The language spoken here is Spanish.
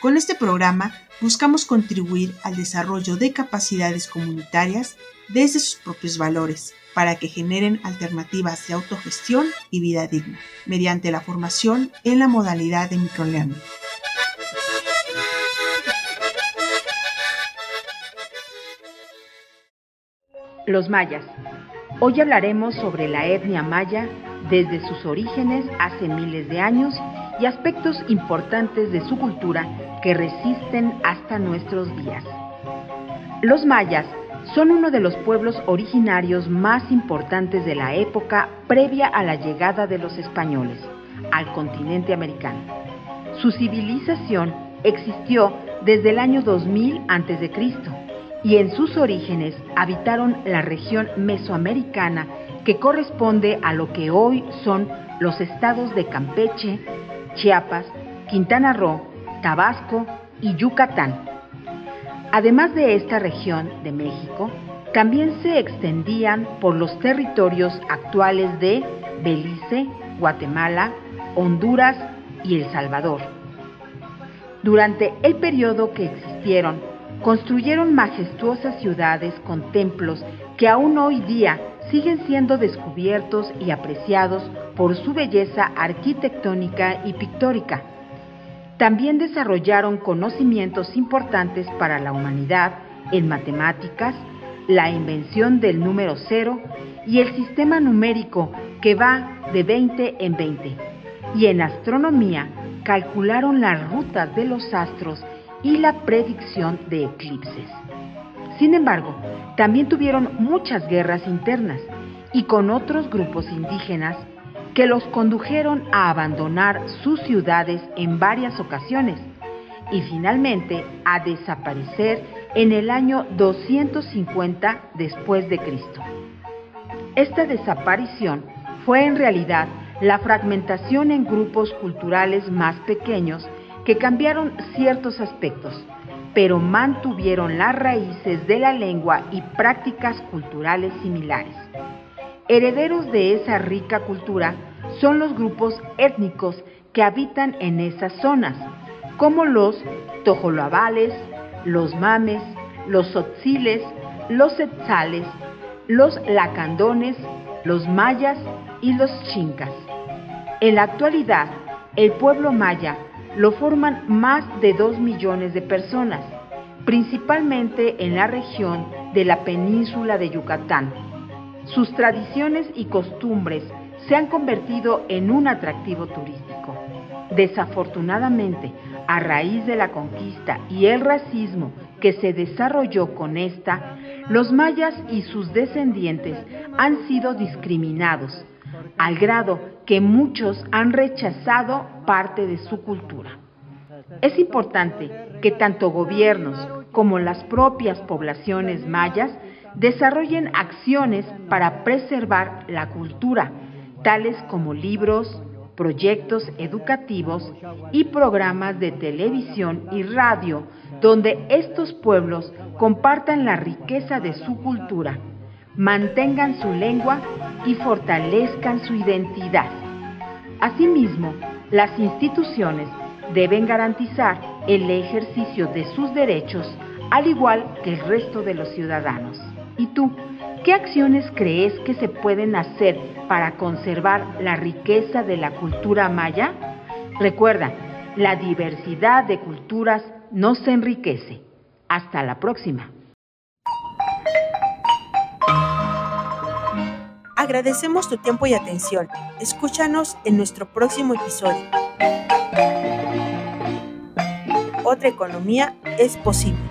Con este programa buscamos contribuir al desarrollo de capacidades comunitarias desde sus propios valores para que generen alternativas de autogestión y vida digna, mediante la formación en la modalidad de microlearning. Los mayas. Hoy hablaremos sobre la etnia maya desde sus orígenes hace miles de años y aspectos importantes de su cultura que resisten hasta nuestros días. Los mayas son uno de los pueblos originarios más importantes de la época previa a la llegada de los españoles al continente americano. Su civilización existió desde el año 2000 a.C. y en sus orígenes habitaron la región mesoamericana que corresponde a lo que hoy son los estados de Campeche, Chiapas, Quintana Roo, Tabasco y Yucatán. Además de esta región de México, también se extendían por los territorios actuales de Belice, Guatemala, Honduras y El Salvador. Durante el periodo que existieron, construyeron majestuosas ciudades con templos que aún hoy día siguen siendo descubiertos y apreciados por su belleza arquitectónica y pictórica. También desarrollaron conocimientos importantes para la humanidad en matemáticas, la invención del número cero y el sistema numérico que va de 20 en 20. Y en astronomía calcularon las rutas de los astros y la predicción de eclipses. Sin embargo, también tuvieron muchas guerras internas y con otros grupos indígenas que los condujeron a abandonar sus ciudades en varias ocasiones y finalmente a desaparecer en el año 250 después de Cristo. Esta desaparición fue en realidad la fragmentación en grupos culturales más pequeños que cambiaron ciertos aspectos, pero mantuvieron las raíces de la lengua y prácticas culturales similares. Herederos de esa rica cultura son los grupos étnicos que habitan en esas zonas, como los tojolabales, los mames, los sotziles, los etzales, los lacandones, los mayas y los chincas. En la actualidad, el pueblo maya lo forman más de dos millones de personas, principalmente en la región de la península de Yucatán sus tradiciones y costumbres se han convertido en un atractivo turístico. Desafortunadamente, a raíz de la conquista y el racismo que se desarrolló con esta, los mayas y sus descendientes han sido discriminados, al grado que muchos han rechazado parte de su cultura. Es importante que tanto gobiernos como las propias poblaciones mayas desarrollen acciones para preservar la cultura, tales como libros, proyectos educativos y programas de televisión y radio donde estos pueblos compartan la riqueza de su cultura, mantengan su lengua y fortalezcan su identidad. Asimismo, las instituciones deben garantizar el ejercicio de sus derechos al igual que el resto de los ciudadanos. ¿Y tú? ¿Qué acciones crees que se pueden hacer para conservar la riqueza de la cultura maya? Recuerda, la diversidad de culturas no se enriquece. Hasta la próxima. Agradecemos tu tiempo y atención. Escúchanos en nuestro próximo episodio. Otra economía es posible.